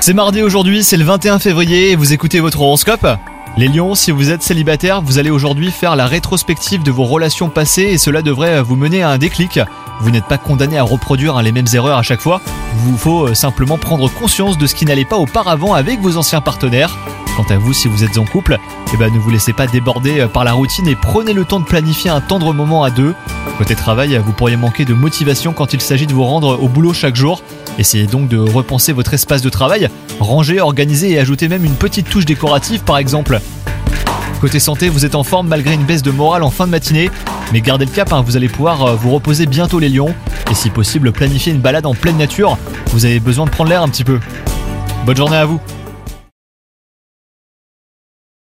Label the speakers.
Speaker 1: C'est mardi aujourd'hui, c'est le 21 février et vous écoutez votre horoscope les lions, si vous êtes célibataire, vous allez aujourd'hui faire la rétrospective de vos relations passées et cela devrait vous mener à un déclic. Vous n'êtes pas condamné à reproduire hein, les mêmes erreurs à chaque fois, il vous faut euh, simplement prendre conscience de ce qui n'allait pas auparavant avec vos anciens partenaires. Quant à vous, si vous êtes en couple, eh ben, ne vous laissez pas déborder euh, par la routine et prenez le temps de planifier un tendre moment à deux. Côté travail, vous pourriez manquer de motivation quand il s'agit de vous rendre au boulot chaque jour. Essayez donc de repenser votre espace de travail, ranger, organiser et ajouter même une petite touche décorative par exemple. Côté santé, vous êtes en forme malgré une baisse de morale en fin de matinée, mais gardez le cap, hein, vous allez pouvoir euh, vous reposer bientôt les lions, et si possible planifier une balade en pleine nature, vous avez besoin de prendre l'air un petit peu. Bonne journée à vous